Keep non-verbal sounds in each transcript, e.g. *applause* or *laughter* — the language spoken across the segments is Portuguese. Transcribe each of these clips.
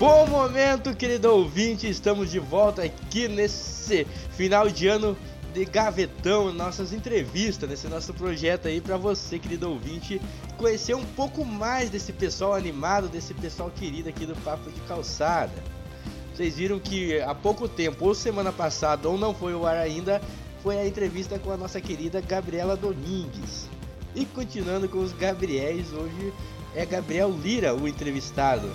Bom momento, querido ouvinte, estamos de volta aqui nesse final de ano de gavetão, nossas entrevistas, nesse nosso projeto aí para você, querido ouvinte, conhecer um pouco mais desse pessoal animado, desse pessoal querido aqui do Papo de Calçada. Vocês viram que há pouco tempo, ou semana passada, ou não foi o ar ainda, foi a entrevista com a nossa querida Gabriela Domingues. E continuando com os Gabriéis, hoje é Gabriel Lira o entrevistado.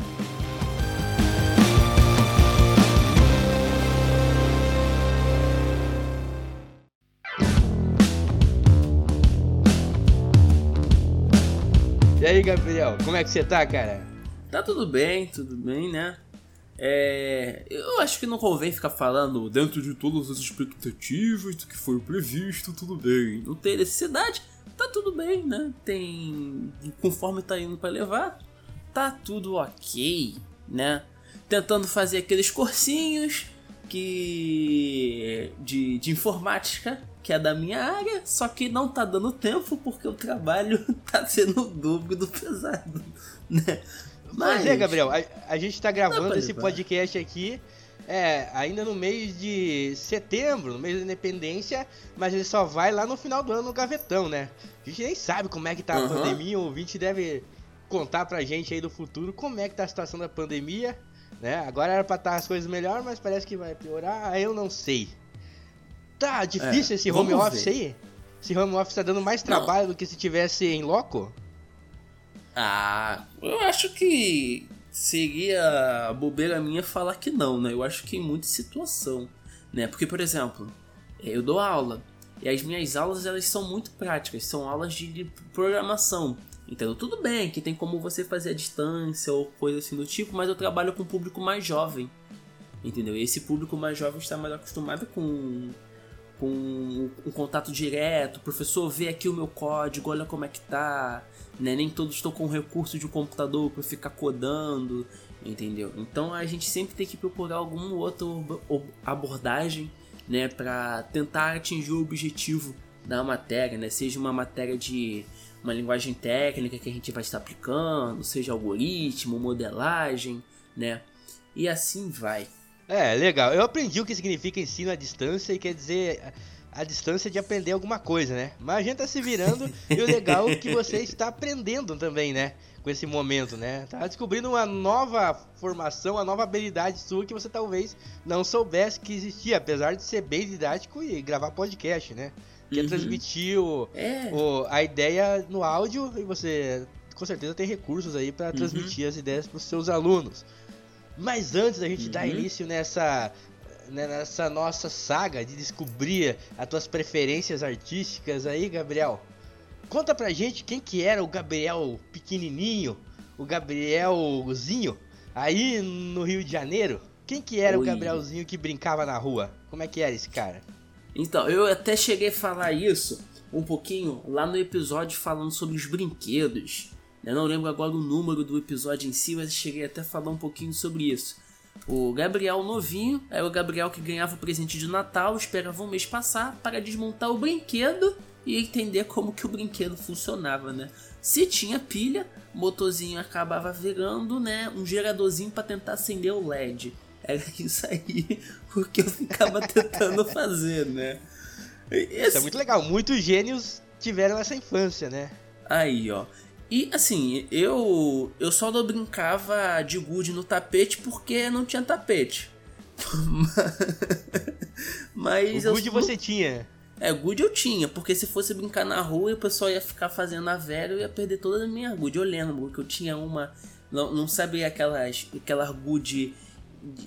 E aí, Gabriel, como é que você tá, cara? Tá tudo bem, tudo bem, né? É, eu acho que não convém ficar falando dentro de todas as expectativas do que foi previsto, tudo bem. Não tem necessidade, tá tudo bem, né? Tem. Conforme tá indo para levar, tá tudo ok, né? Tentando fazer aqueles cursinhos que. de, de informática que é da minha área, só que não tá dando tempo porque o trabalho *laughs* tá sendo o dobro do pesado, né? Mas, Mas é, Gabriel, a, a gente tá gravando esse podcast aqui é, ainda no mês de setembro, no mês da independência, mas ele só vai lá no final do ano no gavetão, né? A gente nem sabe como é que tá a uhum. pandemia, o ouvinte deve contar pra gente aí do futuro como é que tá a situação da pandemia, né? Agora era pra estar tá as coisas melhor, mas parece que vai piorar, eu não sei. Tá difícil é, esse home office ver. aí? Esse home office tá dando mais trabalho não. do que se tivesse em loco? Ah, eu acho que seria bobeira minha falar que não, né? Eu acho que em muita situação, né? Porque, por exemplo, eu dou aula e as minhas aulas elas são muito práticas, são aulas de programação. Então, tudo bem que tem como você fazer a distância ou coisa assim do tipo, mas eu trabalho com um público mais jovem, entendeu? E esse público mais jovem está mais acostumado com com um contato direto, professor, vê aqui o meu código, olha como é que tá, né? Nem todos estão com recurso de um computador para ficar codando, entendeu? Então a gente sempre tem que procurar alguma outra abordagem, né, para tentar atingir o objetivo da matéria, né? Seja uma matéria de uma linguagem técnica que a gente vai estar aplicando, seja algoritmo, modelagem, né? E assim vai. É, legal. Eu aprendi o que significa ensino à distância e quer dizer a distância de aprender alguma coisa, né? Mas a gente tá se virando e o legal é que você está aprendendo também, né? Com esse momento, né? Tá descobrindo uma nova formação, uma nova habilidade sua que você talvez não soubesse que existia, apesar de ser bem didático e gravar podcast, né? Que é uhum. é transmitir o, é. o, a ideia no áudio e você com certeza tem recursos aí para uhum. transmitir as ideias para os seus alunos. Mas antes da gente uhum. dar início nessa né, nessa nossa saga de descobrir as tuas preferências artísticas aí, Gabriel, conta pra gente quem que era o Gabriel pequenininho, o Gabrielzinho aí no Rio de Janeiro. Quem que era Oi. o Gabrielzinho que brincava na rua? Como é que era esse cara? Então, eu até cheguei a falar isso um pouquinho lá no episódio falando sobre os brinquedos. Eu não lembro agora o número do episódio em si, mas cheguei até a falar um pouquinho sobre isso. O Gabriel novinho era o Gabriel que ganhava o presente de Natal, esperava um mês passar para desmontar o brinquedo e entender como que o brinquedo funcionava, né? Se tinha pilha, o motorzinho acabava virando, né, um geradorzinho para tentar acender o LED. Era *laughs* isso aí o que eu ficava tentando *laughs* fazer, né? Esse... Isso é muito legal. Muitos gênios tiveram essa infância, né? Aí, ó. E assim, eu eu só não brincava de gude no tapete porque não tinha tapete. *laughs* Mas o gude você tinha. É, gude eu tinha, porque se fosse brincar na rua o pessoal ia ficar fazendo a velha eu ia perder toda a minha gude. Eu lembro que eu tinha uma. Não, não sabia aquelas. aquelas gude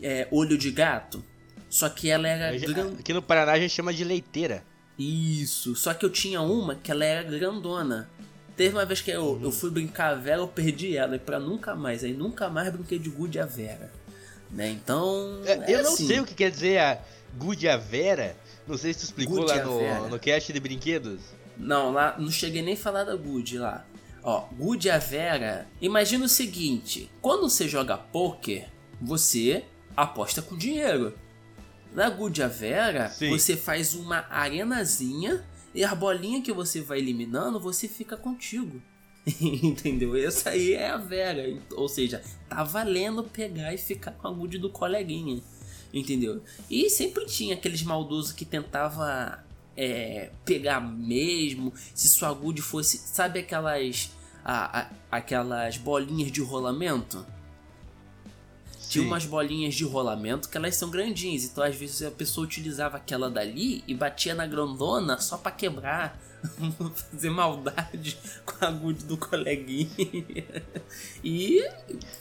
é, olho de gato? Só que ela era. Aqui no Paraná a gente chama de leiteira. Isso, só que eu tinha uma que ela era grandona. Teve uma vez que eu, eu fui brincar a Vera, eu perdi ela, e pra nunca mais. Aí nunca mais brinquei de Good a Vera. Né? Então. É, eu não assim. sei o que quer dizer a Good a Vera. Não sei se tu explicou Good lá no, no cast de brinquedos. Não, lá não cheguei nem a falar da Good lá. Ó, Good a Vera. Imagina o seguinte: quando você joga poker, você aposta com dinheiro. Na Good a Vera, Sim. você faz uma arenazinha e a bolinha que você vai eliminando, você fica contigo. *laughs* Entendeu? Essa aí é a Vera. Ou seja, tá valendo pegar e ficar com a gude do coleguinha. Entendeu? E sempre tinha aqueles maldosos que tentava é, pegar mesmo. Se sua gude fosse. Sabe aquelas. A, a, aquelas bolinhas de rolamento? Tinha umas bolinhas de rolamento que elas são grandinhas, então às vezes a pessoa utilizava aquela dali e batia na grandona só para quebrar, *laughs* fazer maldade com a good do coleguinha. E.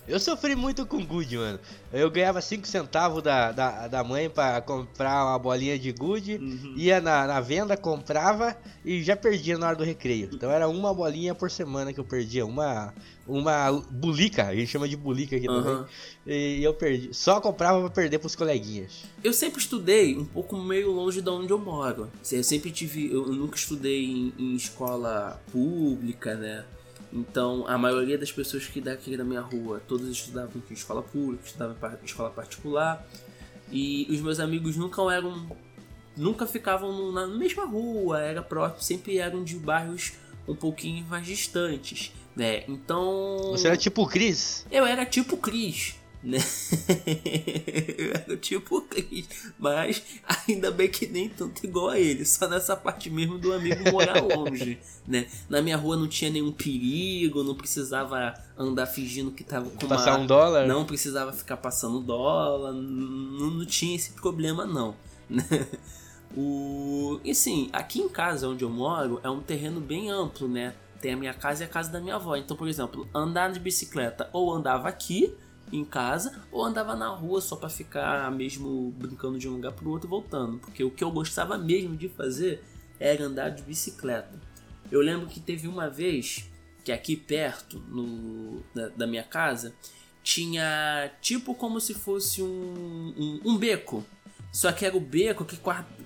Eu sofri muito com good, mano. Eu ganhava 5 centavos da, da, da mãe para comprar uma bolinha de good, uhum. ia na, na venda, comprava e já perdia na hora do recreio. Então era uma bolinha por semana que eu perdia, uma uma bulica, a gente chama de bulica aqui uhum. também. E eu perdi. Só comprava pra perder pros coleguinhas. Eu sempre estudei um pouco meio longe de onde eu moro. Eu sempre tive. Eu nunca estudei em, em escola pública, né? Então, a maioria das pessoas que daqui da minha rua, todos estudavam em escola pública, estudavam em escola particular. E os meus amigos nunca eram. Nunca ficavam na mesma rua, era próximo, sempre eram de bairros um pouquinho mais distantes. Né? Então. Você era tipo o Chris? Eu era tipo o Chris. Né? eu *laughs* era tipo o Chris. Mas ainda bem que nem tanto igual a ele. Só nessa parte mesmo do amigo morar longe. *laughs* Né? Na minha rua não tinha nenhum perigo, não precisava andar fingindo que tava com Passar uma... um dólar? Não precisava ficar passando dólar. Não, não tinha esse problema, não. *laughs* Né? O... E sim, aqui em casa onde eu moro é um terreno bem amplo, né? tem a minha casa e a casa da minha avó. Então, por exemplo, andar de bicicleta ou andava aqui em casa ou andava na rua só para ficar mesmo brincando de um lugar pro outro voltando, porque o que eu gostava mesmo de fazer era andar de bicicleta. Eu lembro que teve uma vez que aqui perto no, da, da minha casa tinha tipo como se fosse um, um, um beco, só que era o beco que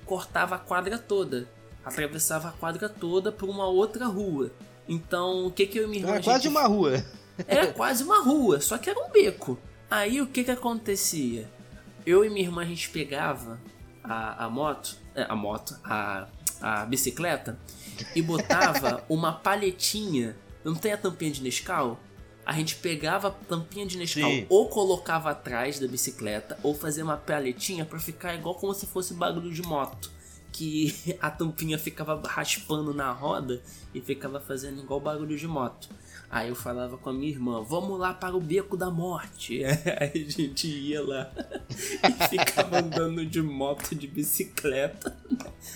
cortava a quadra toda, atravessava a quadra toda por uma outra rua. Então, o que que eu e minha irmã... Era quase uma rua. Era quase uma rua, só que era um beco. Aí, o que que acontecia? Eu e minha irmã, a gente pegava a, a moto, é, a moto, a, a bicicleta, e botava *laughs* uma palhetinha, não tem a tampinha de Nescau? A gente pegava a tampinha de Nescau Sim. ou colocava atrás da bicicleta, ou fazia uma palhetinha para ficar igual como se fosse bagulho de moto que *laughs* a tampinha ficava raspando na roda e ficava fazendo igual barulho de moto. Aí eu falava com a minha irmã, vamos lá para o beco da morte. *laughs* Aí a gente ia lá *laughs* e ficava andando de moto, de bicicleta.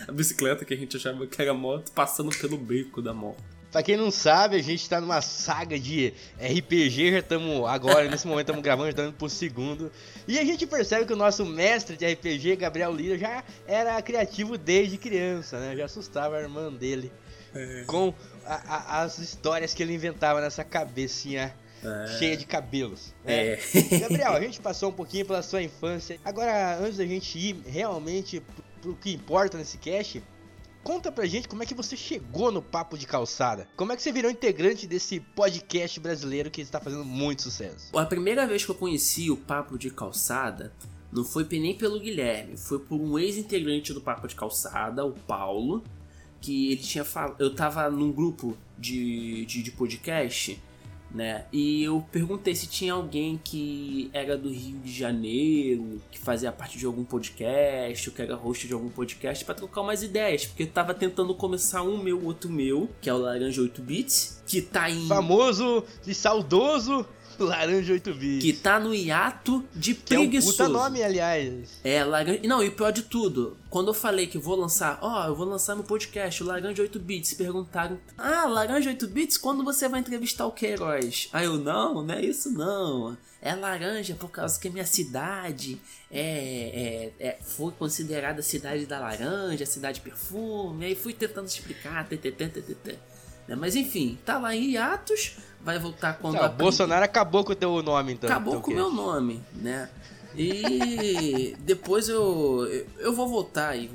A bicicleta que a gente achava que era moto, passando pelo beco da morte. Pra quem não sabe, a gente tá numa saga de RPG, já estamos agora, nesse momento estamos gravando, estamos por segundo. E a gente percebe que o nosso mestre de RPG, Gabriel Lira, já era criativo desde criança, né? Já assustava a irmã dele é. com a, a, as histórias que ele inventava nessa cabecinha é. cheia de cabelos. Né? É. *laughs* Gabriel, a gente passou um pouquinho pela sua infância. Agora, antes da gente ir realmente pro que importa nesse cast, Conta pra gente como é que você chegou no Papo de Calçada. Como é que você virou integrante desse podcast brasileiro que está fazendo muito sucesso? A primeira vez que eu conheci o Papo de Calçada não foi nem pelo Guilherme, foi por um ex-integrante do Papo de Calçada, o Paulo, que ele tinha falado. Eu tava num grupo de, de, de podcast né? E eu perguntei se tinha alguém que era do Rio de Janeiro, que fazia parte de algum podcast, ou que era host de algum podcast, para trocar umas ideias, porque eu tava tentando começar um meu, outro meu, que é o Laranja 8 Bits, que tá em. Famoso e saudoso Laranja 8 bits. Que tá no hiato de que preguiçoso. É um puta nome, aliás. É, laranja... Não, e pior de tudo, quando eu falei que vou lançar, ó, oh, eu vou lançar meu podcast, o Laranja 8 bits, perguntaram, ah, Laranja 8 bits, quando você vai entrevistar o Queiroz? Aí eu, não, não é isso não. É laranja por causa que a minha cidade é, é, é foi considerada a cidade da laranja, cidade perfume. Aí fui tentando explicar, tê, tê, tê, tê, tê. Né? Mas enfim, tá lá em hiatos, vai voltar quando. Não, Bolsonaro acabou com o teu nome, então. Acabou então, com o meu nome, né? E *laughs* depois eu, eu vou voltar aí,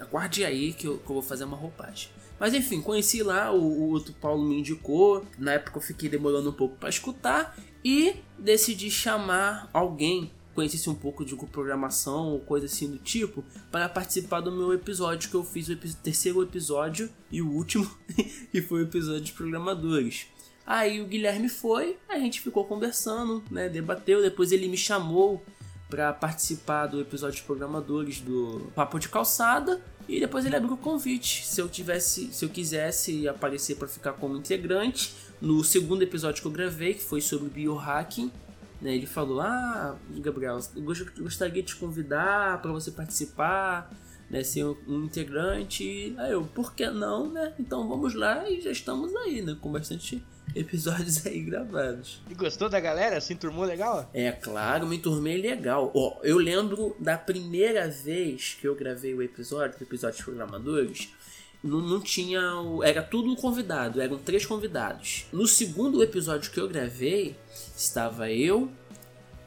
aguarde aí que eu, que eu vou fazer uma roupagem. Mas enfim, conheci lá, o, o outro Paulo me indicou. Na época eu fiquei demorando um pouco para escutar e decidi chamar alguém conhecesse um pouco de programação ou coisa assim do tipo, para participar do meu episódio que eu fiz o terceiro episódio e o último, *laughs* que foi o episódio de programadores. Aí o Guilherme foi, a gente ficou conversando, né? Debateu, depois ele me chamou para participar do episódio de programadores do Papo de Calçada e depois ele abriu o convite se eu tivesse, se eu quisesse aparecer para ficar como integrante no segundo episódio que eu gravei, que foi sobre biohacking. Né, ele falou: Ah, Gabriel, eu gostaria de te convidar para você participar né, ser um, integrante. Aí eu, por que não, né? Então vamos lá e já estamos aí, né? Com bastante *laughs* episódios aí gravados. E gostou da galera? Se enturmou legal? É, claro, me enturmei legal. Ó, eu lembro da primeira vez que eu gravei o episódio, o episódio de programadores, não, não tinha. Era tudo convidado, eram três convidados. No segundo episódio que eu gravei, estava eu,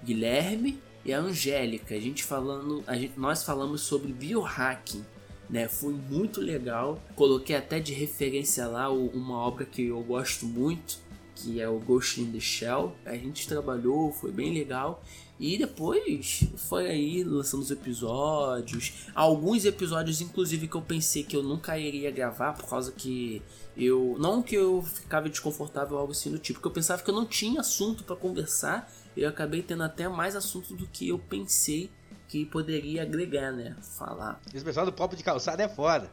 Guilherme, e a Angélica. A gente falando, a gente, nós falamos sobre biohacking. Né, foi muito legal. Coloquei até de referência lá uma obra que eu gosto muito, que é o Ghost in the Shell. A gente trabalhou, foi bem legal. E depois foi aí lançando os episódios. Alguns episódios, inclusive, que eu pensei que eu nunca iria gravar, por causa que eu. Não que eu ficava desconfortável ou algo assim do tipo, porque eu pensava que eu não tinha assunto para conversar eu acabei tendo até mais assunto do que eu pensei que poderia agregar, né? Falar. Esse pessoal do Papo de Calçada é foda.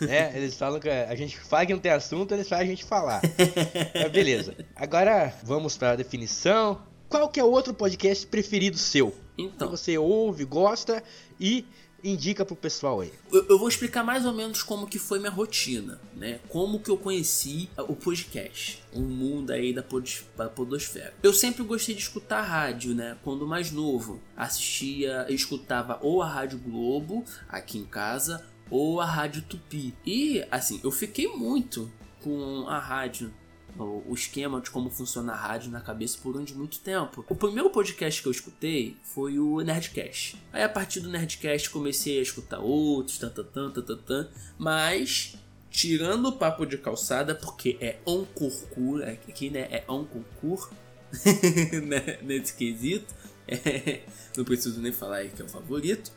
né? *laughs* Eles falam que a gente fala que não tem assunto, eles fazem a gente falar. *laughs* Mas beleza. Agora vamos para a definição. Qual que é o outro podcast preferido seu? Então. Que você ouve, gosta e indica pro pessoal aí. Eu, eu, vou explicar mais ou menos como que foi minha rotina, né? Como que eu conheci o podcast, o mundo aí da, pod, da podosfera. Eu sempre gostei de escutar rádio, né? Quando mais novo, assistia, escutava ou a Rádio Globo aqui em casa ou a Rádio Tupi. E assim, eu fiquei muito com a rádio o, esquema de como funciona a rádio na cabeça por durante muito tempo. O primeiro podcast que eu escutei foi o Nerdcast. Aí a partir do Nerdcast comecei a escutar outros, tan, tan, mas tirando o papo de calçada, porque é um é, aqui né, é um *laughs* né, nesse quesito, *laughs* é, não preciso nem falar que é o favorito.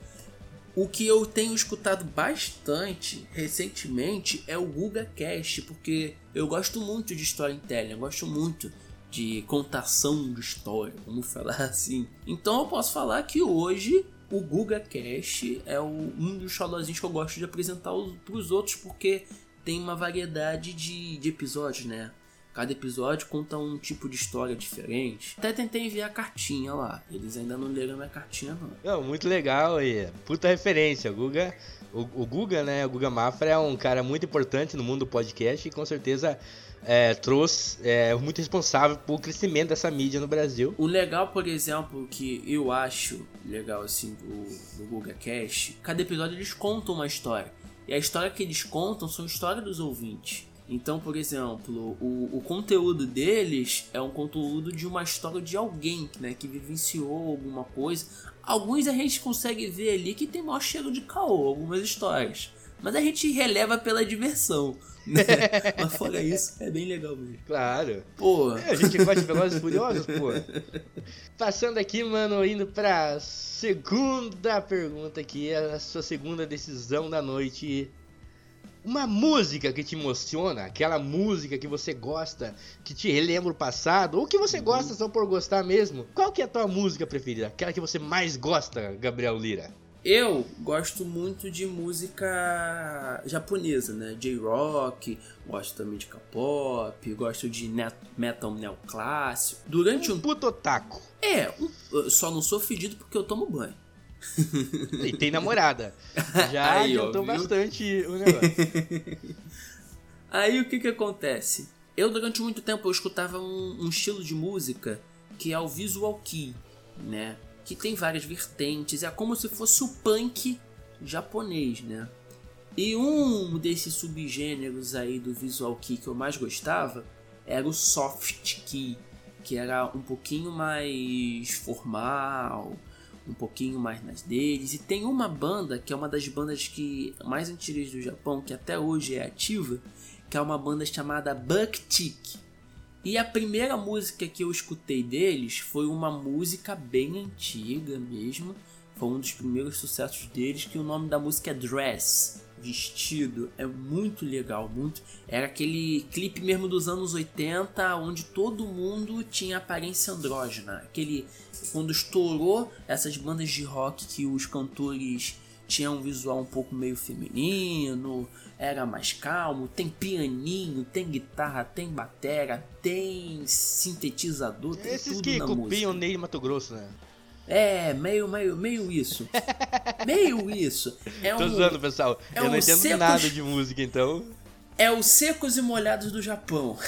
O que eu tenho escutado bastante recentemente é o Guga Cast, porque eu gosto muito de storytelling, eu gosto muito de contação de história, vamos *laughs* falar assim. Então eu posso falar que hoje o Guga Cast é um dos xodózinhos que eu gosto de apresentar para os outros, porque tem uma variedade de, de episódios, né? Cada episódio conta um tipo de história diferente. Até tentei enviar cartinha lá. Eles ainda não leram minha cartinha, não. Não, muito legal e puta referência. O Guga, o, o Guga, né? O Guga Mafra é um cara muito importante no mundo do podcast e com certeza é, trouxe, é muito responsável pelo crescimento dessa mídia no Brasil. O legal, por exemplo, que eu acho legal assim do, do Guga Cash, cada episódio eles contam uma história. E a história que eles contam são histórias dos ouvintes. Então, por exemplo, o, o conteúdo deles é um conteúdo de uma história de alguém né, que vivenciou alguma coisa. Alguns a gente consegue ver ali que tem maior cheiro de caô, algumas histórias. Mas a gente releva pela diversão. Né? *laughs* Mas fora isso, é bem legal mesmo. Claro. Pô. É, a gente gosta de Velozes Furiosos, pô. Passando aqui, mano, indo pra segunda pergunta aqui, a sua segunda decisão da noite uma música que te emociona, aquela música que você gosta, que te relembra o passado, ou que você uhum. gosta só por gostar mesmo. Qual que é a tua música preferida? Aquela que você mais gosta, Gabriel Lira? Eu gosto muito de música japonesa, né? J-rock, gosto também de K-pop, gosto de metal neoclássico. Durante um, um puto otaku. É, só não sou fedido porque eu tomo banho e tem namorada. Já *laughs* Aí, adiantou ó, bastante o *laughs* negócio. Aí o que que acontece? Eu durante muito tempo eu escutava um, um estilo de música que é o visual kei, né? Que tem várias vertentes, é como se fosse o punk japonês, né? E um desses subgêneros aí do visual kei que eu mais gostava era o soft key, que era um pouquinho mais formal, um pouquinho mais nas deles. E tem uma banda que é uma das bandas que mais antigas do Japão, que até hoje é ativa, que é uma banda chamada Bucktick. E a primeira música que eu escutei deles foi uma música bem antiga mesmo. Foi um dos primeiros sucessos deles, que o nome da música é Dress. Vestido. É muito legal, muito. Era aquele clipe mesmo dos anos 80, onde todo mundo tinha aparência andrógena. Aquele. Quando estourou essas bandas de rock que os cantores tinham um visual um pouco meio feminino, era mais calmo, tem pianinho, tem guitarra, tem batera, tem sintetizador, tem Esses tudo que na copiam música. Ney Mato Grosso, né? É, meio, meio, meio isso. *laughs* meio isso. É Tô um, zoando, pessoal. é Eu não um entendo secos- nada de música, então. é os secos e molhados do Japão. *laughs*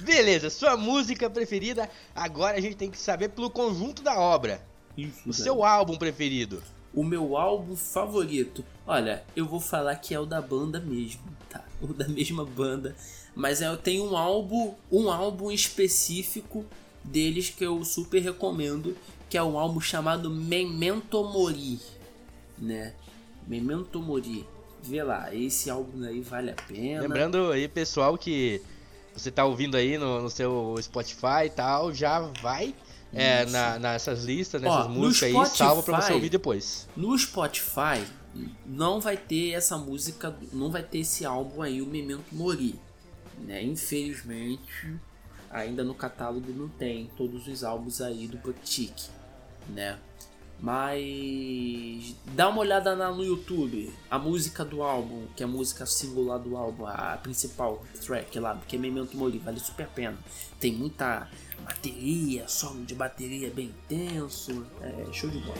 Beleza, sua música preferida. Agora a gente tem que saber pelo conjunto da obra. Isso, O seu álbum preferido. O meu álbum favorito. Olha, eu vou falar que é o da banda mesmo, tá? O da mesma banda. Mas eu tenho um álbum, um álbum específico deles que eu super recomendo, que é um álbum chamado Memento Mori, né? Memento Mori. Vê lá, esse álbum aí vale a pena. Lembrando aí, pessoal, que você tá ouvindo aí no, no seu Spotify e tal, já vai é, na, nessas listas, Ó, nessas no músicas aí, salva pra você Spotify- ouvir depois. No Spotify não vai ter essa música, não vai ter esse álbum aí, o Memento Mori, né? Infelizmente, ainda no catálogo não tem todos os álbuns aí do Boutique, né? Mas dá uma olhada lá no YouTube, a música do álbum, que é a música singular do álbum, a principal track lá, que é Memento Mori, vale super a pena. Tem muita bateria, solo de bateria bem intenso, é show de bola.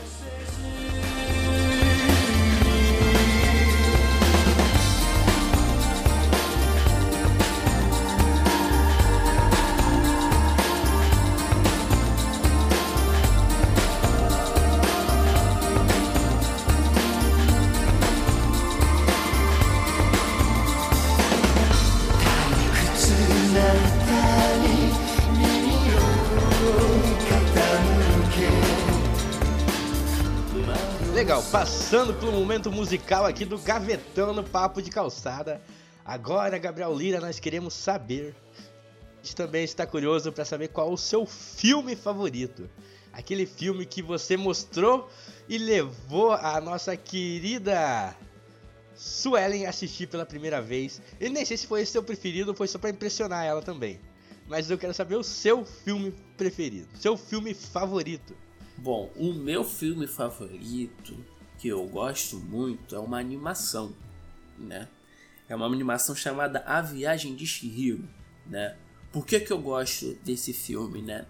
Passando pelo momento musical aqui do Gavetão no Papo de Calçada. Agora, Gabriel Lira, nós queremos saber. A gente também está curioso para saber qual o seu filme favorito. Aquele filme que você mostrou e levou a nossa querida Suelen assistir pela primeira vez. E nem sei se foi seu preferido ou foi só para impressionar ela também. Mas eu quero saber o seu filme preferido, seu filme favorito. Bom, o meu filme favorito, que eu gosto muito, é uma animação, né? É uma animação chamada A Viagem de Chihiro, né? Por que que eu gosto desse filme, né?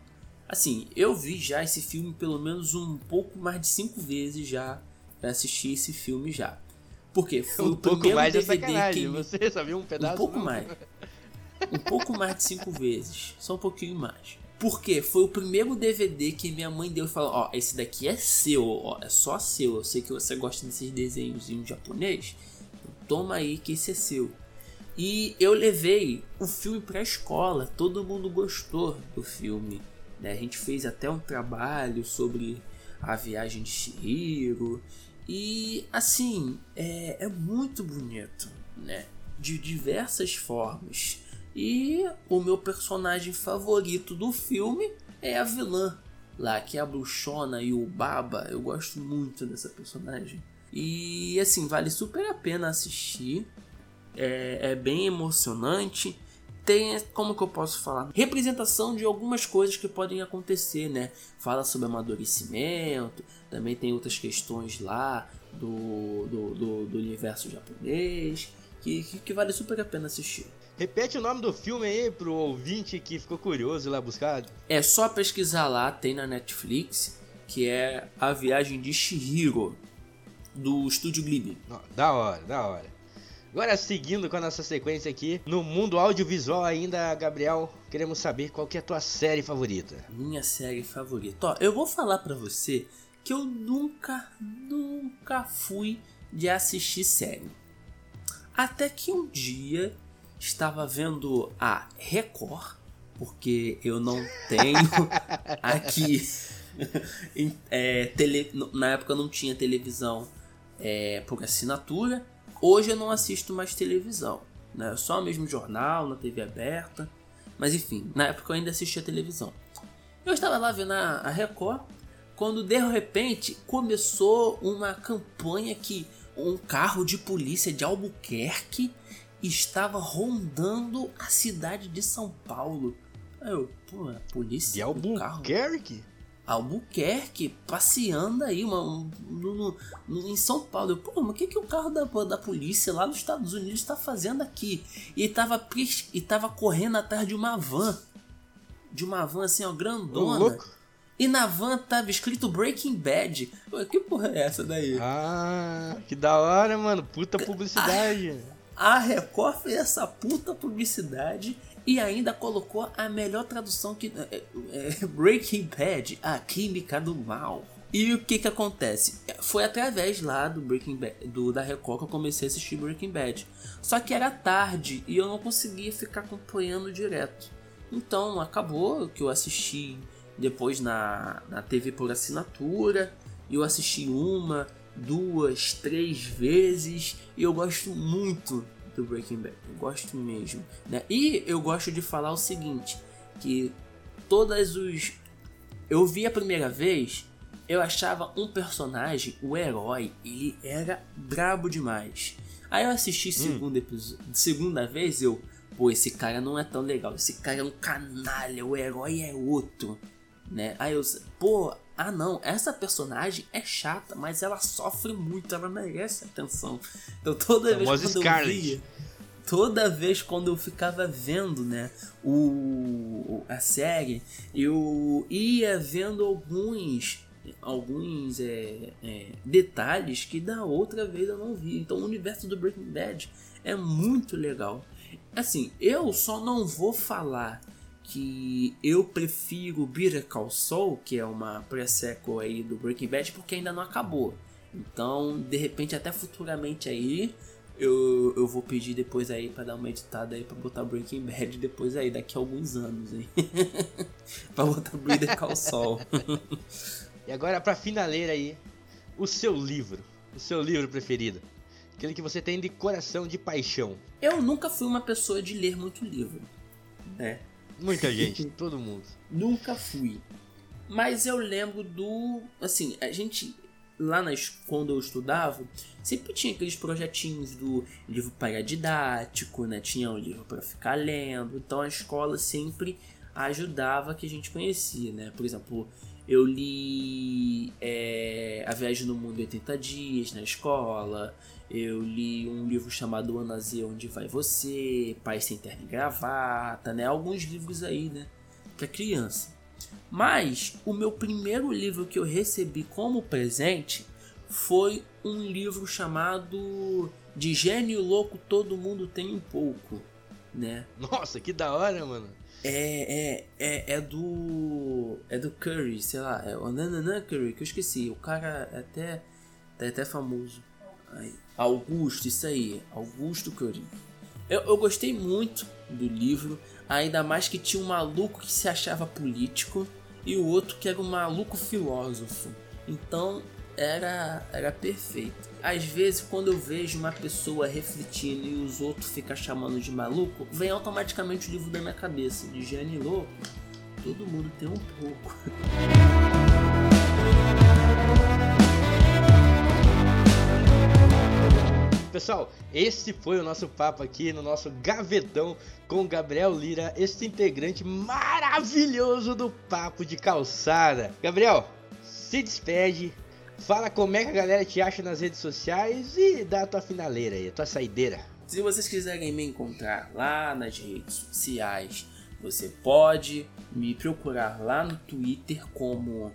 Assim, eu vi já esse filme pelo menos um pouco mais de cinco vezes já pra assistir esse filme já. Porque foi Um o pouco mais de DVD sacanagem. que Você só viu um pedaço? um pouco não? mais. Um pouco mais de cinco vezes. Só um pouquinho mais. Porque foi o primeiro DVD que minha mãe deu e falou: Ó, esse daqui é seu, ó, é só seu. Eu sei que você gosta desses desenhos em japonês. Toma aí que esse é seu. E eu levei o filme pra escola. Todo mundo gostou do filme. Né? A gente fez até um trabalho sobre a viagem de Shihiro. E assim, é, é muito bonito, né? De diversas formas. E o meu personagem favorito do filme é a vilã lá, que é a bruxona e o Baba. Eu gosto muito dessa personagem. E assim, vale super a pena assistir. É, é bem emocionante. Tem, como que eu posso falar? Representação de algumas coisas que podem acontecer, né? Fala sobre amadurecimento, também tem outras questões lá do, do, do, do universo japonês, que, que, que vale super a pena assistir. Repete o nome do filme aí pro ouvinte que ficou curioso lá buscar. É só pesquisar lá, tem na Netflix, que é A Viagem de Shihiro, do Estúdio Ghibli. Da hora, da hora. Agora seguindo com a nossa sequência aqui, no mundo audiovisual ainda, Gabriel, queremos saber qual que é a tua série favorita. Minha série favorita. Ó, eu vou falar pra você que eu nunca, nunca fui de assistir série. Até que um dia estava vendo a Record, porque eu não tenho *laughs* aqui. *laughs* é, tele, na época não tinha televisão é, por assinatura. Hoje eu não assisto mais televisão. Né? Só mesmo jornal, na TV aberta. Mas enfim, na época eu ainda assistia televisão. Eu estava lá vendo a Record quando de repente começou uma campanha que um carro de polícia de Albuquerque estava rondando a cidade de São Paulo. Aí eu, pô, a polícia. De Albuquerque? Albuquerque, passeando aí uma, no, no, em São Paulo. Eu, pô, mas o que, que o carro da, da polícia lá nos Estados Unidos está fazendo aqui? E tava, e tava correndo atrás de uma van. De uma van assim, ó, grandona. louco. E na van tava escrito Breaking Bad. Pô, que porra é essa daí? Ah, que da hora, mano. Puta publicidade. A, a Record fez essa puta publicidade e ainda colocou a melhor tradução que é, é, *laughs* Breaking Bad, a química do mal. E o que que acontece? Foi através lá do Breaking Bad, do da Record que eu comecei a assistir Breaking Bad. Só que era tarde e eu não conseguia ficar acompanhando direto. Então acabou que eu assisti depois na, na TV por assinatura. Eu assisti uma, duas, três vezes. E eu gosto muito do Breaking Bad. Eu gosto mesmo. Né? E eu gosto de falar o seguinte: que todas os. Eu vi a primeira vez, eu achava um personagem, o herói, ele era brabo demais. Aí eu assisti hum. segundo episódio, segunda vez, eu, pô, esse cara não é tão legal, esse cara é um canalha, o herói é outro, né? Aí eu, pô, ah não, essa personagem é chata, mas ela sofre muito, ela merece atenção. Então toda vez quando Scarlet. eu via, toda vez quando eu ficava vendo, né, o a série, eu ia vendo alguns alguns é, é, detalhes que da outra vez eu não vi. Então o universo do Breaking Bad é muito legal. Assim, eu só não vou falar que eu prefiro Better Call Saul, que é uma pre-sequel aí do Breaking Bad, porque ainda não acabou. Então, de repente, até futuramente aí, eu, eu vou pedir depois aí para dar uma editada aí para botar Breaking Bad depois aí, daqui a alguns anos aí. *laughs* pra botar Better Call Saul. *laughs* e agora, pra finaleira aí, o seu livro. O seu livro preferido. Aquele que você tem de coração, de paixão. Eu nunca fui uma pessoa de ler muito livro. Né? Muita gente, todo mundo. Nunca fui. Mas eu lembro do. Assim, a gente. Lá nas, quando eu estudava, sempre tinha aqueles projetinhos do livro paradidático, né? Tinha um livro para ficar lendo. Então a escola sempre ajudava que a gente conhecia, né? Por exemplo, eu li é, A Viagem no Mundo em 80 Dias na escola. Eu li um livro chamado Ana Z, Onde Vai Você, Pai Sem Terno e Gravata, né? Alguns livros aí, né? Para criança. Mas o meu primeiro livro que eu recebi como presente foi um livro chamado De Gênio Louco Todo Mundo Tem Um Pouco, né? Nossa, que da hora, mano. É, é, é, é do. É do Curry, sei lá, é o Nananã Curry, que eu esqueci. O cara é até, é até famoso. Augusto, isso aí, Augusto Curry. Eu, eu gostei muito do livro, ainda mais que tinha um maluco que se achava político e o outro que era um maluco filósofo. Então era, era perfeito. Às vezes, quando eu vejo uma pessoa refletindo e os outros ficam chamando de maluco, vem automaticamente o livro da minha cabeça, de Gianni Louco. Todo mundo tem um pouco. Pessoal, esse foi o nosso papo aqui no nosso gavetão com Gabriel Lira, esse integrante maravilhoso do Papo de Calçada. Gabriel, se despede, fala como é que a galera te acha nas redes sociais e dá a tua finaleira aí, a tua saideira. Se vocês quiserem me encontrar lá nas redes sociais, você pode me procurar lá no Twitter como.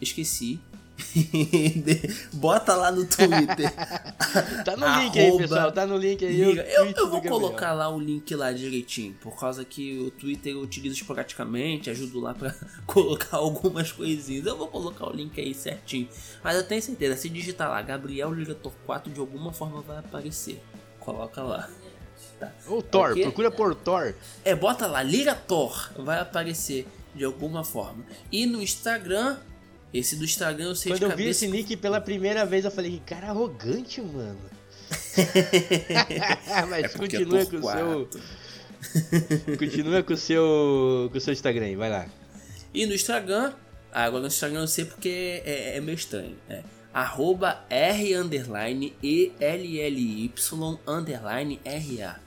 Esqueci, *laughs* Bota lá no Twitter. *laughs* tá no link aí, pessoal. Tá no link aí. Eu, eu vou colocar lá o link lá direitinho. Por causa que o Twitter eu utilizo esporadicamente. Ajudo lá pra *laughs* colocar algumas coisinhas. Eu vou colocar o link aí certinho. Mas eu tenho certeza, se digitar lá Gabriel Ligator 4, de alguma forma vai aparecer. Coloca lá. Tá. Ou Thor, okay? procura por Thor. É, bota lá, Liga Thor. Vai aparecer de alguma forma. E no Instagram esse do Instagram eu sei Quando de eu vi esse nick pela primeira vez, eu falei, que cara arrogante, mano. *laughs* Mas é continua com o seu. continua com o seu. com o seu Instagram aí, vai lá. E no Instagram, Agora no Instagram eu não sei porque é, é meio estranho. É arroba R underline E L L Y underline R A.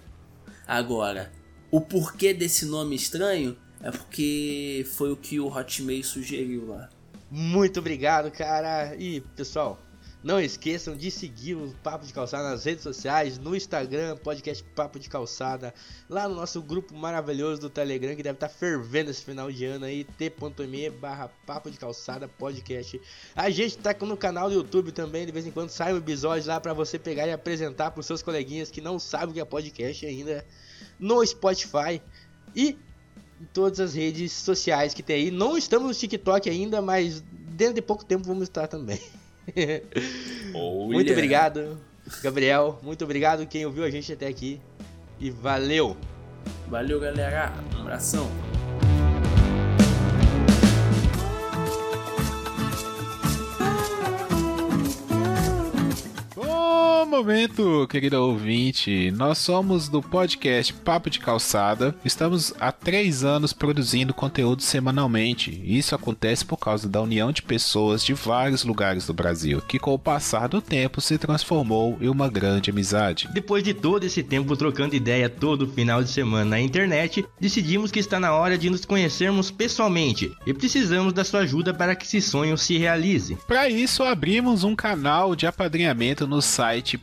Agora, o porquê desse nome estranho é porque foi o que o Hotmail sugeriu lá. Muito obrigado, cara. E pessoal, não esqueçam de seguir o Papo de Calçada nas redes sociais, no Instagram, podcast Papo de Calçada, lá no nosso grupo maravilhoso do Telegram, que deve estar tá fervendo esse final de ano aí, t.me barra Papo de Calçada Podcast. A gente tá no canal do YouTube também, de vez em quando sai um episódio lá para você pegar e apresentar pros seus coleguinhas que não sabem o que é podcast ainda, no Spotify e em todas as redes sociais que tem aí. Não estamos no TikTok ainda, mas dentro de pouco tempo vamos estar também. *laughs* muito obrigado, Gabriel. Muito obrigado quem ouviu a gente até aqui. E valeu! Valeu, galera. Um abração. Momento, querido ouvinte. Nós somos do podcast Papo de Calçada. Estamos há três anos produzindo conteúdo semanalmente. Isso acontece por causa da união de pessoas de vários lugares do Brasil, que com o passar do tempo se transformou em uma grande amizade. Depois de todo esse tempo trocando ideia todo final de semana na internet, decidimos que está na hora de nos conhecermos pessoalmente e precisamos da sua ajuda para que esse sonho se realize. Para isso, abrimos um canal de apadrinhamento no site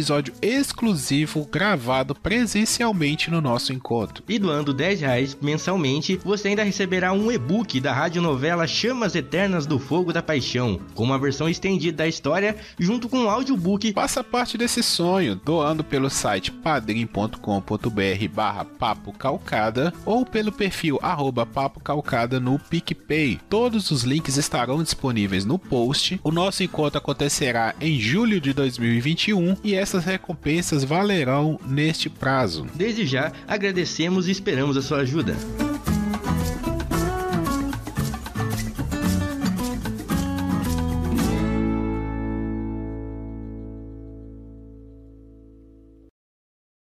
episódio exclusivo gravado presencialmente no nosso encontro. E doando 10 reais mensalmente, você ainda receberá um e-book da radionovela Chamas Eternas do Fogo da Paixão, com uma versão estendida da história, junto com um audiobook. Faça parte desse sonho, doando pelo site padrim.com.br barra papo calcada ou pelo perfil arroba papo calcada no PicPay. Todos os links estarão disponíveis no post. O nosso encontro acontecerá em julho de 2021 e essas essas recompensas valerão neste prazo. Desde já, agradecemos e esperamos a sua ajuda.